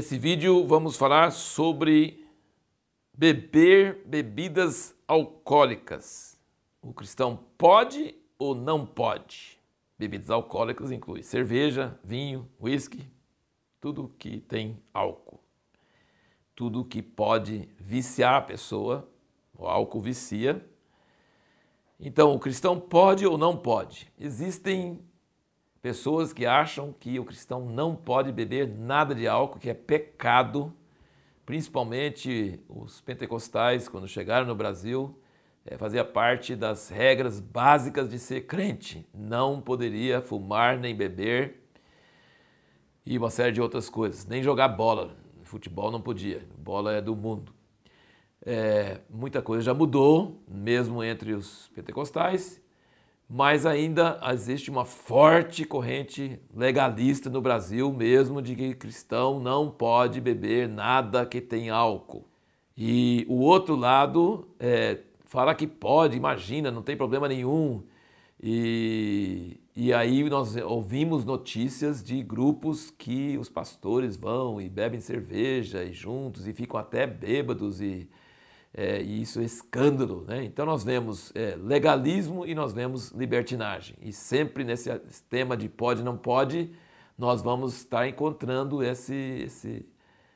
Nesse vídeo vamos falar sobre beber bebidas alcoólicas. O cristão pode ou não pode? Bebidas alcoólicas inclui cerveja, vinho, uísque, tudo que tem álcool. Tudo que pode viciar a pessoa, o álcool vicia. Então, o cristão pode ou não pode? Existem Pessoas que acham que o cristão não pode beber nada de álcool, que é pecado, principalmente os pentecostais, quando chegaram no Brasil, é, fazia parte das regras básicas de ser crente. Não poderia fumar nem beber e uma série de outras coisas. Nem jogar bola. Futebol não podia, bola é do mundo. É, muita coisa já mudou, mesmo entre os pentecostais mas ainda existe uma forte corrente legalista no Brasil mesmo de que cristão não pode beber nada que tem álcool. E o outro lado é, fala que pode, imagina, não tem problema nenhum. E, e aí nós ouvimos notícias de grupos que os pastores vão e bebem cerveja e juntos e ficam até bêbados e é, e isso é escândalo. Né? Então nós vemos é, legalismo e nós vemos libertinagem. E sempre nesse tema de pode não pode, nós vamos estar encontrando esse, esse,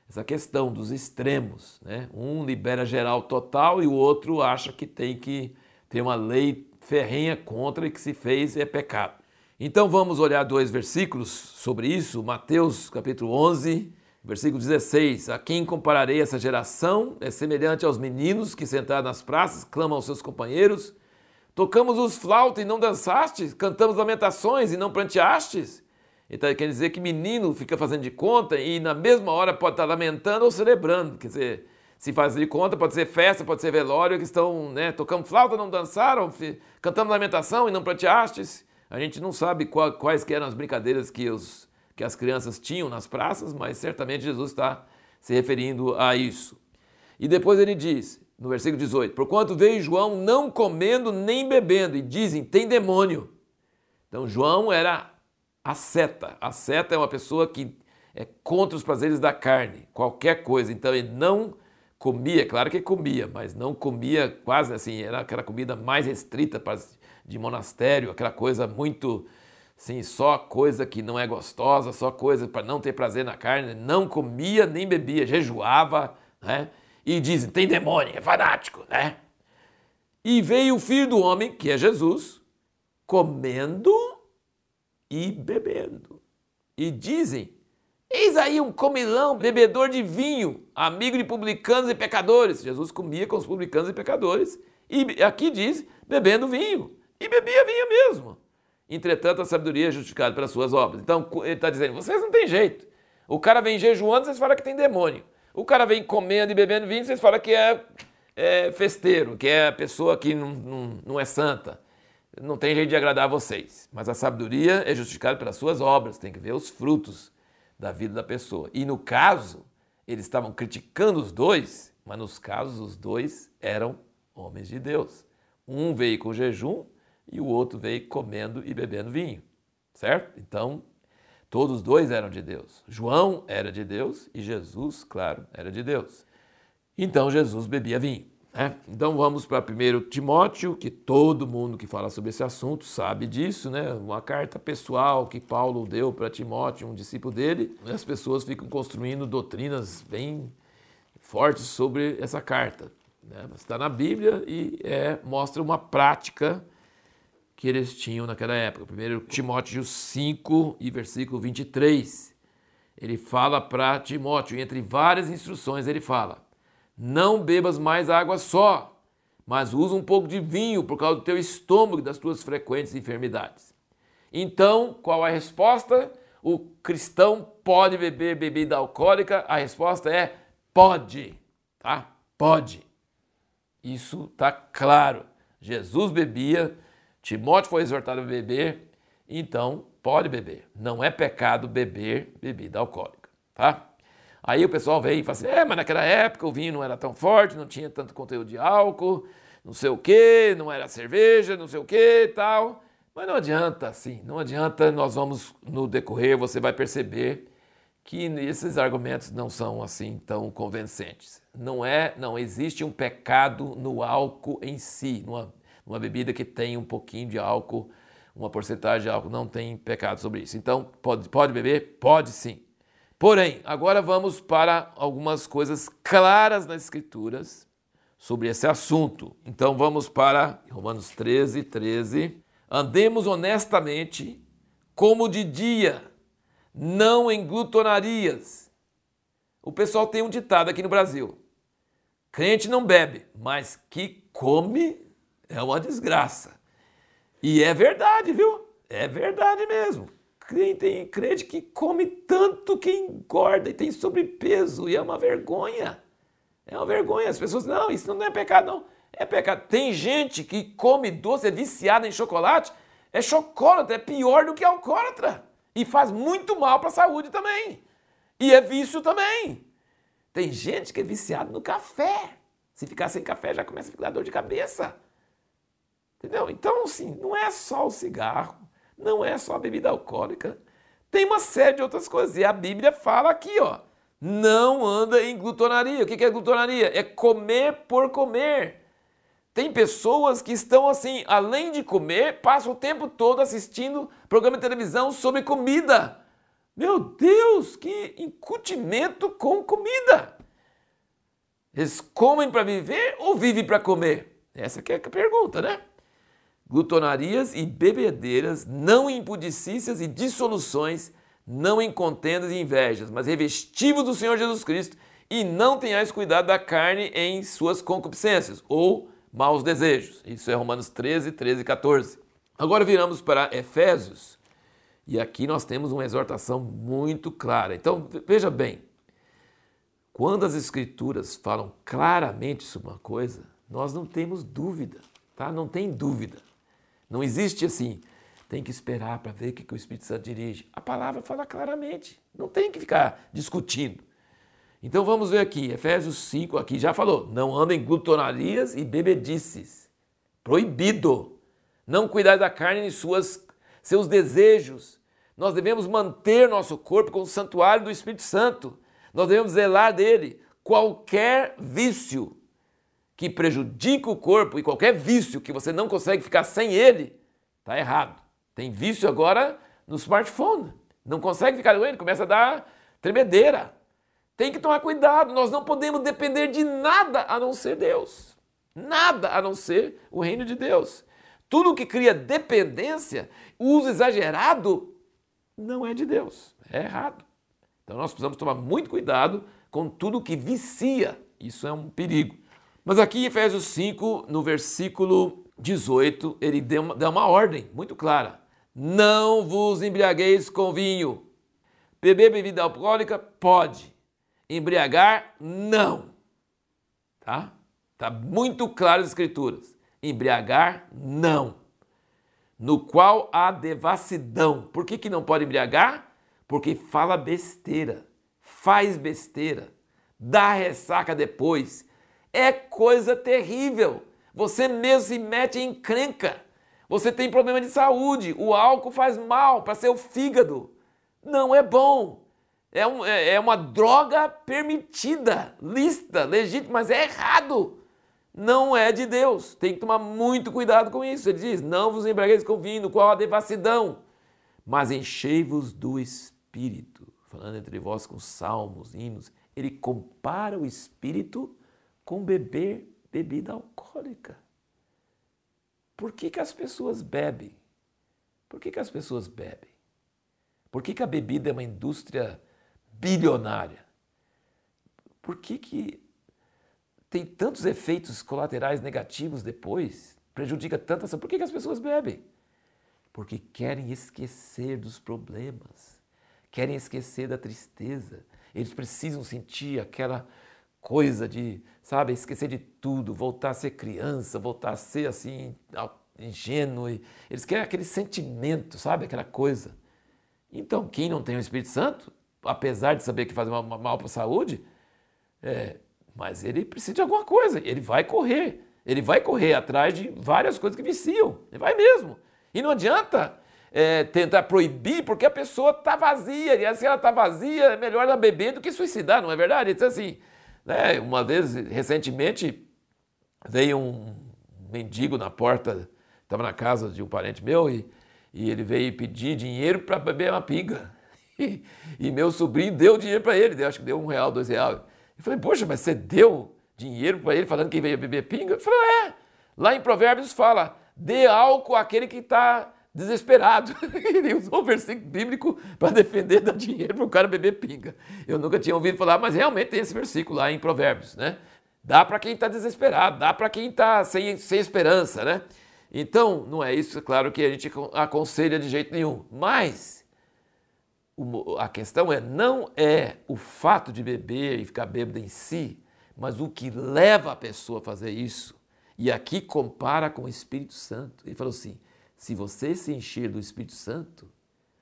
essa questão dos extremos. Né? Um libera geral total e o outro acha que tem que ter uma lei ferrenha contra e que se fez é pecado. Então vamos olhar dois versículos sobre isso, Mateus capítulo 11, Versículo 16: A quem compararei essa geração? É semelhante aos meninos que sentados nas praças clamam aos seus companheiros: Tocamos os flautas e não dançastes, cantamos lamentações e não pranteastes. Então quer dizer que menino fica fazendo de conta e na mesma hora pode estar lamentando ou celebrando. Quer dizer, se faz de conta, pode ser festa, pode ser velório, que estão, né, tocando flauta, não dançaram, cantamos lamentação e não pranteastes. A gente não sabe quais eram as brincadeiras que os que as crianças tinham nas praças, mas certamente Jesus está se referindo a isso. E depois ele diz, no versículo 18: Porquanto veio João não comendo nem bebendo, e dizem, tem demônio. Então, João era a seta. A seta é uma pessoa que é contra os prazeres da carne, qualquer coisa. Então, ele não comia, claro que comia, mas não comia quase assim, era aquela comida mais restrita de monastério, aquela coisa muito Sim, só coisa que não é gostosa, só coisa para não ter prazer na carne, não comia nem bebia, jejuava, né? E dizem, tem demônio, é fanático, né? E veio o filho do homem, que é Jesus, comendo e bebendo. E dizem, eis aí um comilão, bebedor de vinho, amigo de publicanos e pecadores. Jesus comia com os publicanos e pecadores. E aqui diz, bebendo vinho. E bebia vinho mesmo. Entretanto, a sabedoria é justificada pelas suas obras. Então, ele está dizendo: vocês não têm jeito. O cara vem jejuando, vocês falam que tem demônio. O cara vem comendo e bebendo vinho, vocês falam que é, é festeiro, que é a pessoa que não, não, não é santa. Não tem jeito de agradar a vocês. Mas a sabedoria é justificada pelas suas obras, tem que ver os frutos da vida da pessoa. E no caso, eles estavam criticando os dois, mas nos casos, os dois eram homens de Deus. Um veio com jejum e o outro veio comendo e bebendo vinho, certo? Então, todos dois eram de Deus. João era de Deus e Jesus, claro, era de Deus. Então, Jesus bebia vinho. Né? Então, vamos para 1 Timóteo, que todo mundo que fala sobre esse assunto sabe disso, né? Uma carta pessoal que Paulo deu para Timóteo, um discípulo dele. As pessoas ficam construindo doutrinas bem fortes sobre essa carta. Né? Está na Bíblia e é, mostra uma prática que eles tinham naquela época. Primeiro Timóteo 5 e versículo 23. Ele fala para Timóteo, entre várias instruções, ele fala: Não bebas mais água só, mas usa um pouco de vinho por causa do teu estômago e das tuas frequentes enfermidades. Então, qual a resposta? O cristão pode beber bebida alcoólica? A resposta é pode, tá? Pode. Isso tá claro. Jesus bebia, Timóteo foi exortado a beber, então pode beber. Não é pecado beber bebida alcoólica, tá? Aí o pessoal vem e fala assim: é, mas naquela época o vinho não era tão forte, não tinha tanto conteúdo de álcool, não sei o quê, não era cerveja, não sei o quê tal. Mas não adianta assim, não adianta, nós vamos no decorrer, você vai perceber que esses argumentos não são assim tão convincentes. Não é, não existe um pecado no álcool em si, numa, numa bebida que tem um pouquinho de álcool, uma porcentagem de álcool, não tem pecado sobre isso. Então, pode, pode beber? Pode sim. Porém, agora vamos para algumas coisas claras nas Escrituras sobre esse assunto. Então vamos para Romanos 13, 13. Andemos honestamente como de dia, não em glutonarias. O pessoal tem um ditado aqui no Brasil: crente não bebe, mas que come é uma desgraça. E é verdade, viu? É verdade mesmo. Tem crente que come tanto que engorda e tem sobrepeso, e é uma vergonha. É uma vergonha. As pessoas, não, isso não é pecado, não. É pecado. Tem gente que come doce, é viciada em chocolate, é chocolate, é pior do que alcoólatra. E faz muito mal para a saúde também. E é vício também. Tem gente que é viciada no café. Se ficar sem café, já começa a ficar dor de cabeça. Entendeu? Então, assim, não é só o cigarro, não é só a bebida alcoólica. Tem uma série de outras coisas. E a Bíblia fala aqui, ó não anda em glutonaria. O que é glutonaria? É comer por comer. Tem pessoas que estão assim, além de comer, passam o tempo todo assistindo programa de televisão sobre comida. Meu Deus, que incutimento com comida! Eles comem para viver ou vivem para comer? Essa é a pergunta, né? Glutonarias e bebedeiras, não impudicícias e dissoluções não em contendas e invejas, mas revestivos do Senhor Jesus Cristo e não tenhais cuidado da carne em suas concupiscências ou maus desejos. Isso é Romanos 13, 13 e 14. Agora viramos para Efésios e aqui nós temos uma exortação muito clara. Então veja bem, quando as Escrituras falam claramente sobre uma coisa, nós não temos dúvida, tá? Não tem dúvida. Não existe assim, tem que esperar para ver o que o Espírito Santo dirige. A palavra fala claramente, não tem que ficar discutindo. Então vamos ver aqui, Efésios 5, aqui já falou: não andem em glutonarias e bebedices. Proibido. Não cuidar da carne e suas, seus desejos. Nós devemos manter nosso corpo como santuário do Espírito Santo. Nós devemos zelar dele. Qualquer vício que prejudique o corpo e qualquer vício que você não consegue ficar sem ele, está errado. Tem vício agora no smartphone. Não consegue ficar com ele, começa a dar tremedeira. Tem que tomar cuidado, nós não podemos depender de nada a não ser Deus. Nada a não ser o reino de Deus. Tudo que cria dependência, uso exagerado, não é de Deus, é errado. Então nós precisamos tomar muito cuidado com tudo que vicia. Isso é um perigo. Mas aqui em Efésios 5, no versículo 18, ele dá uma, ordem muito clara. Não vos embriagueis com vinho. Beber bebida alcoólica pode. Embriagar, não. Tá? Tá muito claro as escrituras. Embriagar, não. No qual há devassidão. Por que, que não pode embriagar? Porque fala besteira, faz besteira, dá ressaca depois. É coisa terrível. Você mesmo se mete em crenca. Você tem problema de saúde, o álcool faz mal para seu fígado. Não é bom. É, um, é, é uma droga permitida, lista, legítima, mas é errado. Não é de Deus. Tem que tomar muito cuidado com isso. Ele diz: Não vos embriagueis com vinho, qual a devassidão, mas enchei-vos do espírito. Falando entre vós com salmos, hinos. Ele compara o espírito com beber bebida alcoólica. Por que, que as pessoas bebem? Por que, que as pessoas bebem? Por que, que a bebida é uma indústria bilionária? Por que, que tem tantos efeitos colaterais negativos depois? Prejudica tanta Por que, que as pessoas bebem? Porque querem esquecer dos problemas, querem esquecer da tristeza. Eles precisam sentir aquela coisa de, sabe, esquecer de tudo, voltar a ser criança, voltar a ser assim, ingênuo. Eles querem aquele sentimento, sabe, aquela coisa. Então, quem não tem o Espírito Santo, apesar de saber que faz mal para a saúde, é, mas ele precisa de alguma coisa, ele vai correr. Ele vai correr atrás de várias coisas que viciam. Ele vai mesmo. E não adianta é, tentar proibir porque a pessoa está vazia. E se ela está vazia, é melhor ela beber do que suicidar, não é verdade? Então, assim, né, uma vez, recentemente, veio um mendigo na porta, estava na casa de um parente meu e, e ele veio pedir dinheiro para beber uma pinga. E, e, meu sobrinho deu dinheiro para ele, acho que deu um real, dois reais. Eu falei, poxa, mas você deu dinheiro para ele falando que veio beber pinga? Eu falei, é. Lá em Provérbios fala, dê álcool àquele que está desesperado. Ele usou o versículo bíblico para defender dar dinheiro para o cara beber pinga. Eu nunca tinha ouvido falar, mas realmente tem esse versículo lá em Provérbios, né? Dá para quem está desesperado, dá para quem está sem, sem esperança, né? Então, não é isso, é claro, que a gente aconselha de jeito nenhum. Mas a questão é, não é o fato de beber e ficar bêbado em si, mas o que leva a pessoa a fazer isso. E aqui compara com o Espírito Santo. Ele falou assim: se você se encher do Espírito Santo,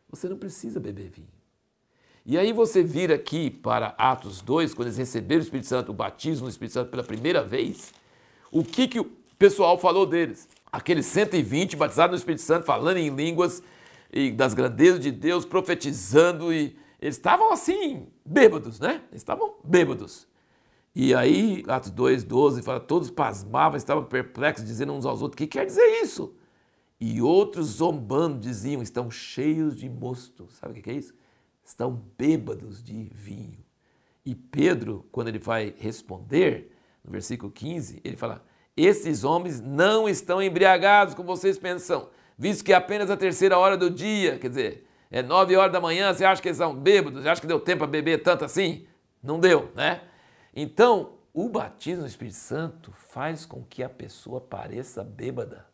você não precisa beber vinho. E aí você vira aqui para Atos 2, quando eles receberam o Espírito Santo, o batismo no Espírito Santo pela primeira vez, o que, que o pessoal falou deles? Aqueles 120 batizados no Espírito Santo, falando em línguas e das grandezas de Deus, profetizando, e eles estavam assim, bêbados, né? Eles estavam bêbados. E aí, Atos 2, 12, fala, todos pasmavam, estavam perplexos, dizendo uns aos outros, o que quer dizer isso? E outros zombando diziam: estão cheios de mosto. Sabe o que é isso? Estão bêbados de vinho. E Pedro, quando ele vai responder, no versículo 15, ele fala: Esses homens não estão embriagados como vocês pensam, visto que é apenas a terceira hora do dia, quer dizer, é nove horas da manhã, você acha que eles são bêbados? Você acha que deu tempo para beber tanto assim? Não deu, né? Então, o batismo no Espírito Santo faz com que a pessoa pareça bêbada.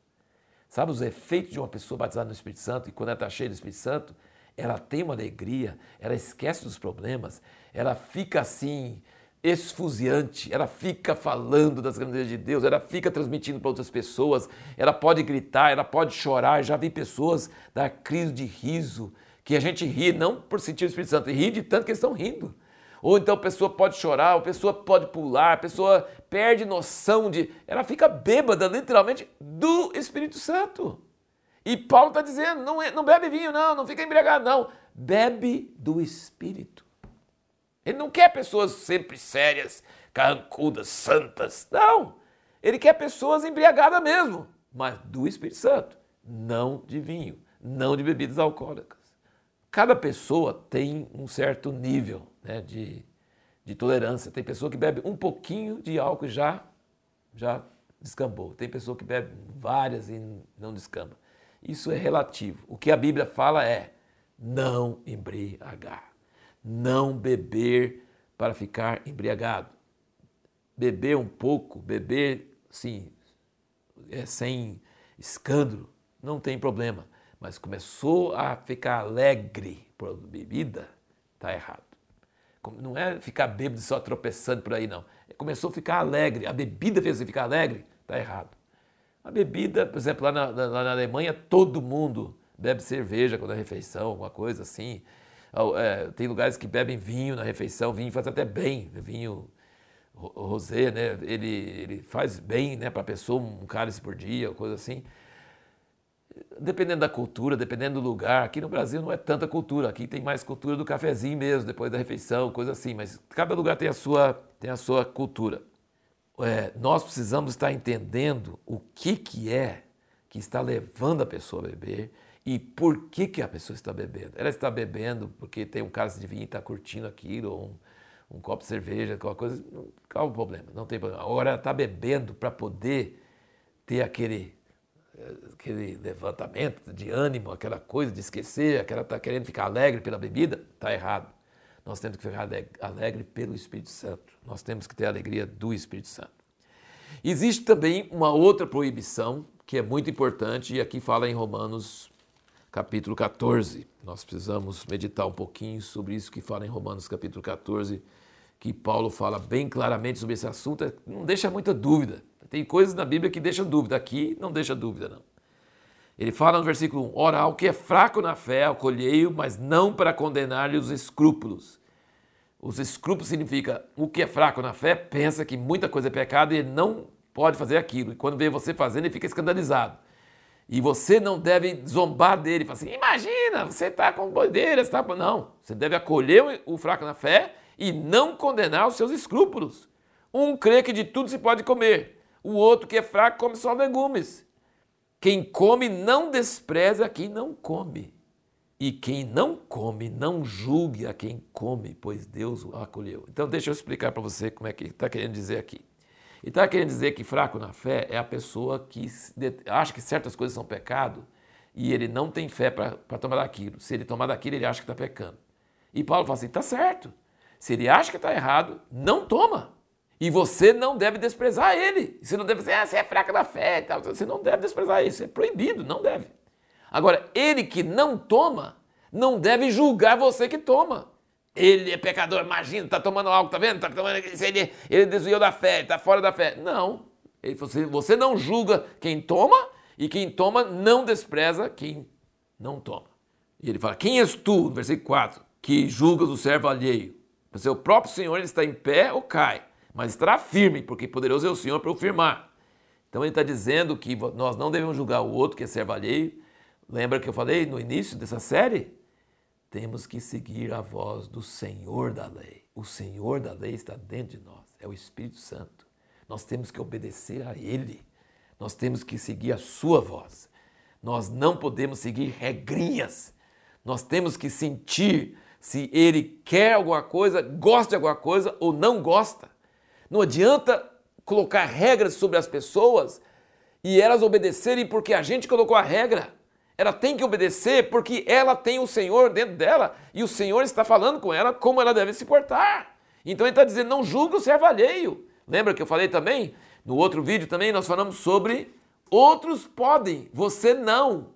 Sabe os efeitos de uma pessoa batizada no Espírito Santo e quando ela está cheia do Espírito Santo, ela tem uma alegria, ela esquece dos problemas, ela fica assim, esfuziante, ela fica falando das grandezas de Deus, ela fica transmitindo para outras pessoas, ela pode gritar, ela pode chorar. Já vi pessoas dar crise de riso, que a gente ri não por sentir o Espírito Santo, ri de tanto que eles estão rindo. Ou então a pessoa pode chorar, a pessoa pode pular, a pessoa perde noção de. Ela fica bêbada, literalmente, do Espírito Santo. E Paulo está dizendo: não, é, não bebe vinho, não, não fica embriagado, não. Bebe do Espírito. Ele não quer pessoas sempre sérias, carrancudas, santas. Não. Ele quer pessoas embriagadas mesmo, mas do Espírito Santo, não de vinho, não de bebidas alcoólicas. Cada pessoa tem um certo nível né, de, de tolerância. Tem pessoa que bebe um pouquinho de álcool e já, já descambou. Tem pessoa que bebe várias e não descamba. Isso é relativo. O que a Bíblia fala é não embriagar. Não beber para ficar embriagado. Beber um pouco, beber, sim, é, sem escândalo, não tem problema. Mas começou a ficar alegre por bebida, está errado. Não é ficar bêbado só tropeçando por aí, não. Começou a ficar alegre. A bebida fez você ficar alegre? Está errado. A bebida, por exemplo, lá na, na, Alemanha, todo mundo bebe cerveja quando é refeição, alguma coisa assim. É, tem lugares que bebem vinho na refeição, vinho faz até bem, vinho rosé, né? Ele, ele faz bem né, para a pessoa, um cálice por dia, coisa assim dependendo da cultura, dependendo do lugar, aqui no Brasil não é tanta cultura, aqui tem mais cultura do cafezinho mesmo, depois da refeição, coisa assim, mas cada lugar tem a sua, tem a sua cultura. É, nós precisamos estar entendendo o que, que é que está levando a pessoa a beber e por que, que a pessoa está bebendo. Ela está bebendo porque tem um cálice de vinho e está curtindo aquilo, ou um, um copo de cerveja, qualquer coisa, qual o problema? Não tem problema. Agora ela está bebendo para poder ter aquele aquele levantamento de ânimo, aquela coisa de esquecer, aquela tá querendo ficar alegre pela bebida, está errado. Nós temos que ficar alegre pelo Espírito Santo. Nós temos que ter a alegria do Espírito Santo. Existe também uma outra proibição que é muito importante e aqui fala em Romanos capítulo 14. Nós precisamos meditar um pouquinho sobre isso que fala em Romanos capítulo 14, que Paulo fala bem claramente sobre esse assunto, não deixa muita dúvida. Tem coisas na Bíblia que deixam dúvida, aqui não deixa dúvida, não. Ele fala no versículo 1: Ora, ao que é fraco na fé, acolhei-o, mas não para condenar-lhe os escrúpulos. Os escrúpulos significa o que é fraco na fé, pensa que muita coisa é pecado e ele não pode fazer aquilo. E quando vê você fazendo, ele fica escandalizado. E você não deve zombar dele, falar assim, imagina, você está com bodeira, você tá... Não, você deve acolher o fraco na fé e não condenar os seus escrúpulos. Um crê que de tudo se pode comer, o outro que é fraco come só legumes. Quem come não despreza quem não come. E quem não come, não julgue a quem come, pois Deus o acolheu. Então deixa eu explicar para você como é que está querendo dizer aqui. E está querendo dizer que fraco na fé é a pessoa que acha que certas coisas são pecado e ele não tem fé para tomar daquilo. Se ele tomar daquilo, ele acha que está pecando. E Paulo fala assim: está certo. Se ele acha que está errado, não toma. E você não deve desprezar ele. Você não deve dizer, ah, você é fraca da fé. Você não deve desprezar isso. É proibido, não deve. Agora, ele que não toma, não deve julgar você que toma. Ele é pecador, imagina, está tomando algo, tá vendo? Tá tomando, ele, ele desviou da fé, está fora da fé. Não. Ele, você, você não julga quem toma e quem toma não despreza quem não toma. E ele fala: Quem és tu, no versículo 4, que julgas o servo alheio? O seu próprio Senhor ele está em pé ou cai, mas estará firme, porque poderoso é o Senhor para o firmar. Então ele está dizendo que nós não devemos julgar o outro que é servo alheio. Lembra que eu falei no início dessa série? Temos que seguir a voz do Senhor da lei. O Senhor da lei está dentro de nós, é o Espírito Santo. Nós temos que obedecer a Ele. Nós temos que seguir a Sua voz. Nós não podemos seguir regrinhas. Nós temos que sentir se ele quer alguma coisa, gosta de alguma coisa ou não gosta. Não adianta colocar regras sobre as pessoas e elas obedecerem porque a gente colocou a regra. Ela tem que obedecer porque ela tem o Senhor dentro dela e o Senhor está falando com ela como ela deve se portar. Então ele está dizendo: não julga o servo alheio. Lembra que eu falei também? No outro vídeo também nós falamos sobre outros podem, você não.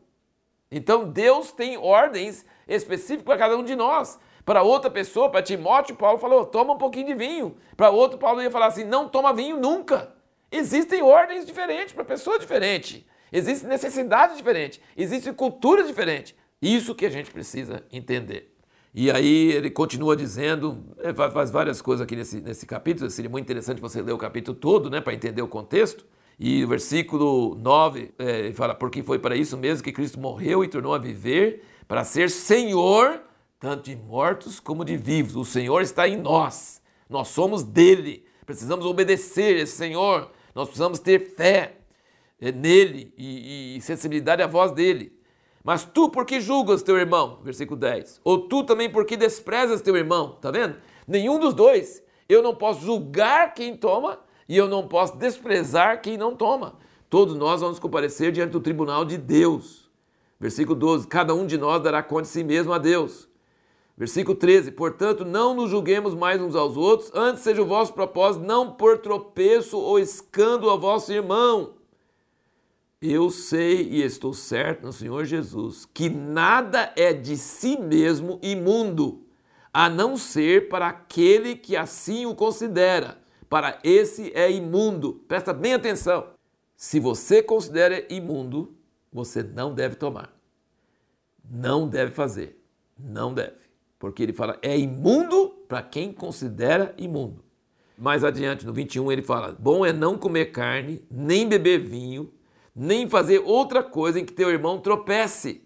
Então Deus tem ordens específico para cada um de nós. Para outra pessoa, para Timóteo, Paulo falou: toma um pouquinho de vinho. Para outro, Paulo ia falar assim: não toma vinho nunca. Existem ordens diferentes para pessoas diferentes. Existem necessidades diferentes. Existe cultura diferente. Isso que a gente precisa entender. E aí ele continua dizendo, é, faz várias coisas aqui nesse, nesse capítulo, seria muito interessante você ler o capítulo todo, né, para entender o contexto. E o versículo 9 é, fala: Porque foi para isso mesmo que Cristo morreu e tornou a viver, para ser Senhor, tanto de mortos como de vivos. O Senhor está em nós, nós somos dele. Precisamos obedecer esse Senhor, nós precisamos ter fé é, nele e, e sensibilidade à voz dele. Mas tu por que julgas teu irmão? Versículo 10. Ou tu também por que desprezas teu irmão? Tá vendo? Nenhum dos dois. Eu não posso julgar quem toma e eu não posso desprezar quem não toma. Todos nós vamos comparecer diante do tribunal de Deus. Versículo 12: Cada um de nós dará conta de si mesmo a Deus. Versículo 13: Portanto, não nos julguemos mais uns aos outros, antes seja o vosso propósito não por tropeço ou escândalo ao vosso irmão. Eu sei e estou certo no Senhor Jesus que nada é de si mesmo imundo, a não ser para aquele que assim o considera. Para esse é imundo. Presta bem atenção. Se você considera imundo, você não deve tomar. Não deve fazer. Não deve. Porque ele fala, é imundo para quem considera imundo. Mais adiante, no 21, ele fala: Bom é não comer carne, nem beber vinho, nem fazer outra coisa em que teu irmão tropece.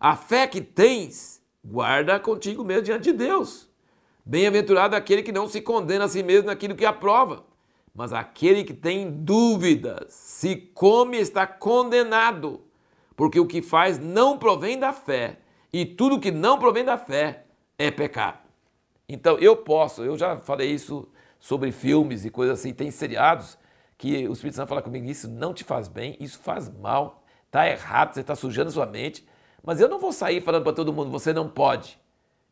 A fé que tens, guarda contigo mesmo diante de Deus. Bem-aventurado aquele que não se condena a si mesmo naquilo que aprova. Mas aquele que tem dúvidas, se come, está condenado, porque o que faz não provém da fé, e tudo que não provém da fé é pecado. Então eu posso, eu já falei isso sobre filmes e coisas assim, tem seriados que o Espírito Santo fala comigo, isso não te faz bem, isso faz mal, está errado, você está sujando sua mente, mas eu não vou sair falando para todo mundo, você não pode.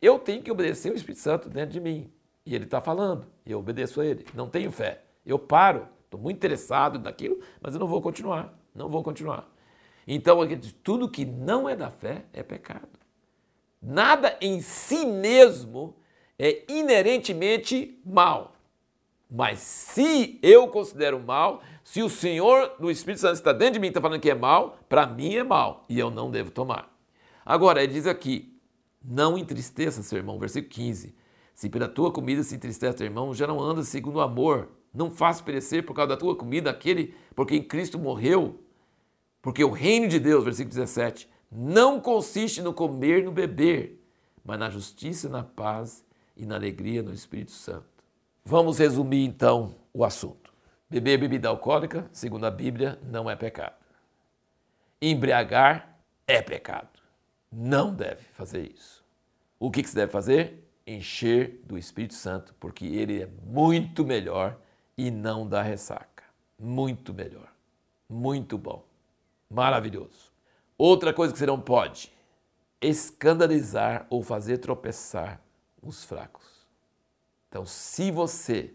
Eu tenho que obedecer o Espírito Santo dentro de mim. E ele está falando, e eu obedeço a ele. Não tenho fé. Eu paro, estou muito interessado naquilo, mas eu não vou continuar. Não vou continuar. Então, tudo que não é da fé é pecado. Nada em si mesmo é inerentemente mal. Mas se eu considero mal, se o Senhor do Espírito Santo está dentro de mim e está falando que é mal, para mim é mal e eu não devo tomar. Agora, ele diz aqui: não entristeça seu irmão, versículo 15. Se pela tua comida se entristece teu irmão, já não anda segundo o amor. Não faça perecer por causa da tua comida aquele por quem Cristo morreu. Porque o reino de Deus, versículo 17, não consiste no comer no beber, mas na justiça, na paz e na alegria no Espírito Santo. Vamos resumir então o assunto. Beber bebida alcoólica, segundo a Bíblia, não é pecado. Embriagar é pecado. Não deve fazer isso. O que, que se deve fazer? Encher do Espírito Santo, porque ele é muito melhor e não dá ressaca. Muito melhor. Muito bom. Maravilhoso. Outra coisa que você não pode: escandalizar ou fazer tropeçar os fracos. Então, se você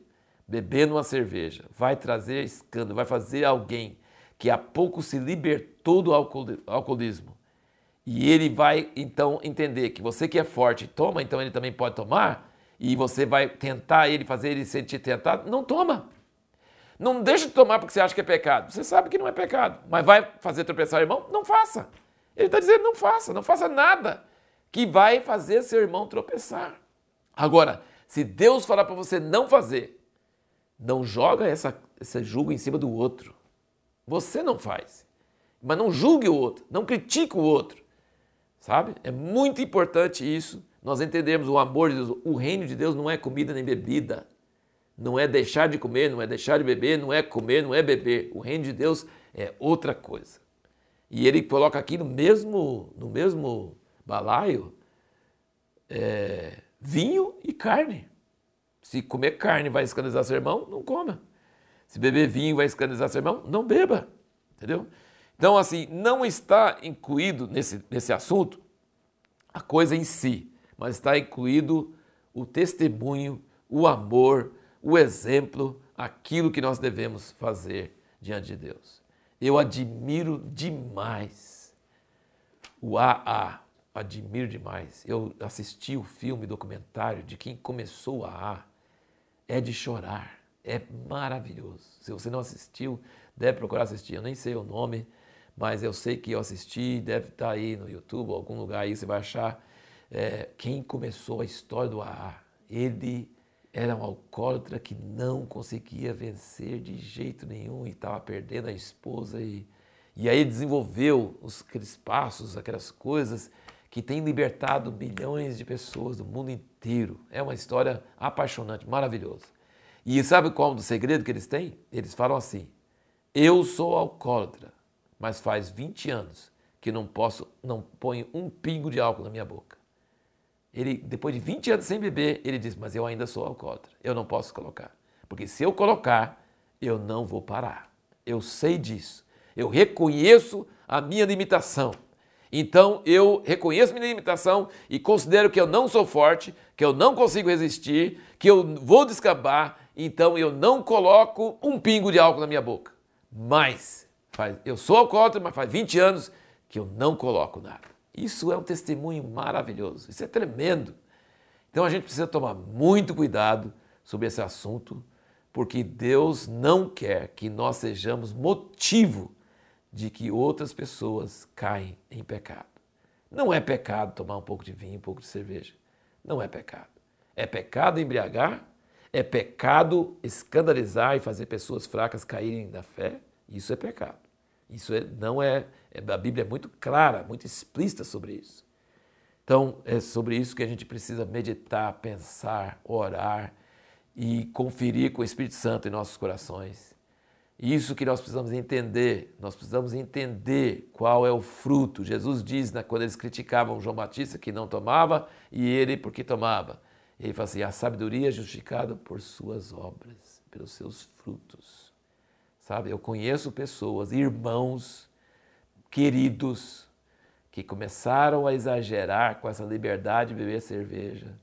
beber uma cerveja vai trazer escândalo, vai fazer alguém que há pouco se libertou do alcoolismo e ele vai então entender que você que é forte toma, então ele também pode tomar e você vai tentar ele fazer ele sentir tentado, não toma. Não deixa de tomar porque você acha que é pecado. Você sabe que não é pecado, mas vai fazer tropeçar o irmão? Não faça. Ele está dizendo: não faça, não faça nada que vai fazer seu irmão tropeçar. Agora, se Deus falar para você não fazer, não joga essa, esse julgo em cima do outro. Você não faz. Mas não julgue o outro, não critique o outro. Sabe? É muito importante isso, nós entendemos o amor de Deus. O reino de Deus não é comida nem bebida. Não é deixar de comer, não é deixar de beber, não é comer, não é beber. O reino de Deus é outra coisa. E ele coloca aqui no mesmo, no mesmo balaio é, vinho e carne. Se comer carne vai escandalizar seu irmão, não coma. Se beber vinho vai escandalizar seu irmão, não beba. Entendeu? Então, assim, não está incluído nesse, nesse assunto a coisa em si, mas está incluído o testemunho, o amor, o exemplo, aquilo que nós devemos fazer diante de Deus. Eu admiro demais o AA, admiro demais. Eu assisti o filme documentário de quem começou o AA. É de chorar, é maravilhoso. Se você não assistiu, deve procurar assistir. Eu nem sei o nome, mas eu sei que eu assisti, deve estar aí no YouTube, algum lugar aí você vai achar é, quem começou a história do AA. Ele era um alcoólatra que não conseguia vencer de jeito nenhum e estava perdendo a esposa. E, e aí desenvolveu os, aqueles passos, aquelas coisas que têm libertado milhões de pessoas do mundo inteiro. É uma história apaixonante, maravilhosa. E sabe qual é o segredo que eles têm? Eles falam assim: Eu sou alcoólatra, mas faz 20 anos que não posso, não ponho um pingo de álcool na minha boca. Ele, depois de 20 anos sem beber, ele disse: Mas eu ainda sou alcoólatra, eu não posso colocar. Porque se eu colocar, eu não vou parar. Eu sei disso. Eu reconheço a minha limitação. Então eu reconheço minha limitação e considero que eu não sou forte, que eu não consigo resistir, que eu vou descambar, então eu não coloco um pingo de álcool na minha boca. Mas faz, eu sou alcoólatra, mas faz 20 anos que eu não coloco nada. Isso é um testemunho maravilhoso, isso é tremendo. Então a gente precisa tomar muito cuidado sobre esse assunto, porque Deus não quer que nós sejamos motivo de que outras pessoas caem em pecado. Não é pecado tomar um pouco de vinho, um pouco de cerveja. Não é pecado. É pecado embriagar, é pecado escandalizar e fazer pessoas fracas caírem da fé. Isso é pecado. Isso é, não é, é, a Bíblia é muito clara, muito explícita sobre isso. Então, é sobre isso que a gente precisa meditar, pensar, orar e conferir com o Espírito Santo em nossos corações. Isso que nós precisamos entender, nós precisamos entender qual é o fruto. Jesus diz, né, quando eles criticavam João Batista que não tomava e ele porque tomava. Ele fala assim: a sabedoria é justificada por suas obras, pelos seus frutos. Sabe, eu conheço pessoas, irmãos, queridos, que começaram a exagerar com essa liberdade de beber cerveja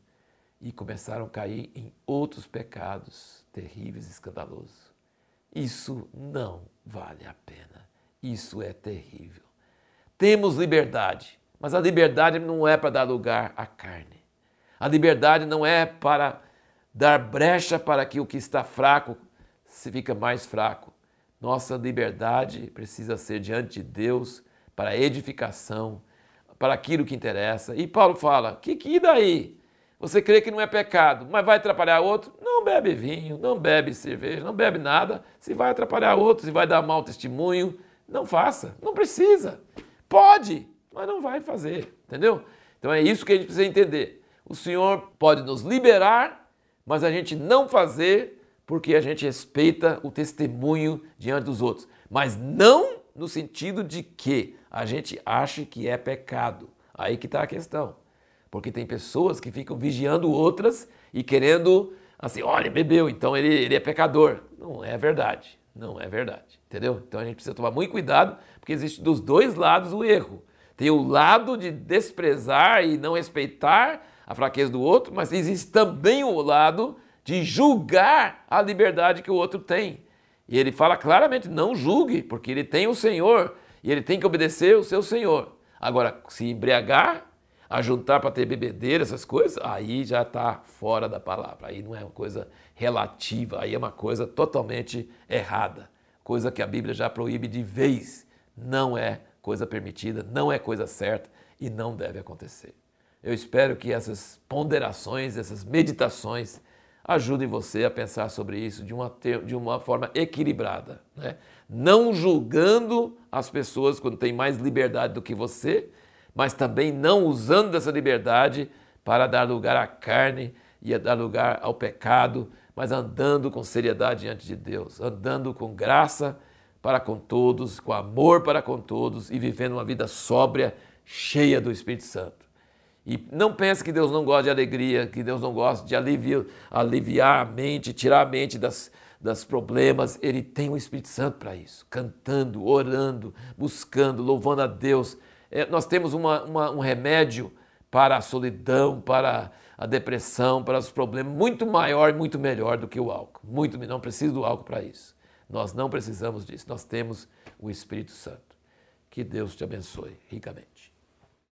e começaram a cair em outros pecados terríveis e escandalosos. Isso não vale a pena. Isso é terrível. Temos liberdade, mas a liberdade não é para dar lugar à carne. A liberdade não é para dar brecha para que o que está fraco se fica mais fraco. Nossa liberdade precisa ser diante de Deus para edificação, para aquilo que interessa. E Paulo fala: que, que daí? Você crê que não é pecado, mas vai atrapalhar outro? Não bebe vinho, não bebe cerveja, não bebe nada. Se vai atrapalhar outro, se vai dar mau testemunho, não faça. Não precisa. Pode, mas não vai fazer, entendeu? Então é isso que a gente precisa entender. O Senhor pode nos liberar, mas a gente não fazer porque a gente respeita o testemunho diante dos outros. Mas não no sentido de que a gente ache que é pecado. Aí que está a questão. Porque tem pessoas que ficam vigiando outras e querendo, assim, olha, bebeu, então ele, ele é pecador. Não é verdade. Não é verdade. Entendeu? Então a gente precisa tomar muito cuidado, porque existe dos dois lados o erro. Tem o lado de desprezar e não respeitar a fraqueza do outro, mas existe também o lado de julgar a liberdade que o outro tem. E ele fala claramente: não julgue, porque ele tem o Senhor e ele tem que obedecer o seu Senhor. Agora, se embriagar, ajuntar para ter bebedeira, essas coisas, aí já está fora da palavra. Aí não é uma coisa relativa, aí é uma coisa totalmente errada. Coisa que a Bíblia já proíbe de vez. Não é coisa permitida, não é coisa certa e não deve acontecer. Eu espero que essas ponderações, essas meditações, ajudem você a pensar sobre isso de uma, de uma forma equilibrada. Né? Não julgando as pessoas quando têm mais liberdade do que você, mas também não usando dessa liberdade para dar lugar à carne e dar lugar ao pecado, mas andando com seriedade diante de Deus, andando com graça para com todos, com amor para com todos e vivendo uma vida sóbria, cheia do Espírito Santo. E não pense que Deus não gosta de alegria, que Deus não gosta de aliviar, aliviar a mente, tirar a mente das, das problemas. Ele tem o Espírito Santo para isso, cantando, orando, buscando, louvando a Deus. É, nós temos uma, uma, um remédio para a solidão, para a depressão, para os problemas, muito maior e muito melhor do que o álcool. Muito, não precisa do álcool para isso. Nós não precisamos disso. Nós temos o Espírito Santo. Que Deus te abençoe ricamente.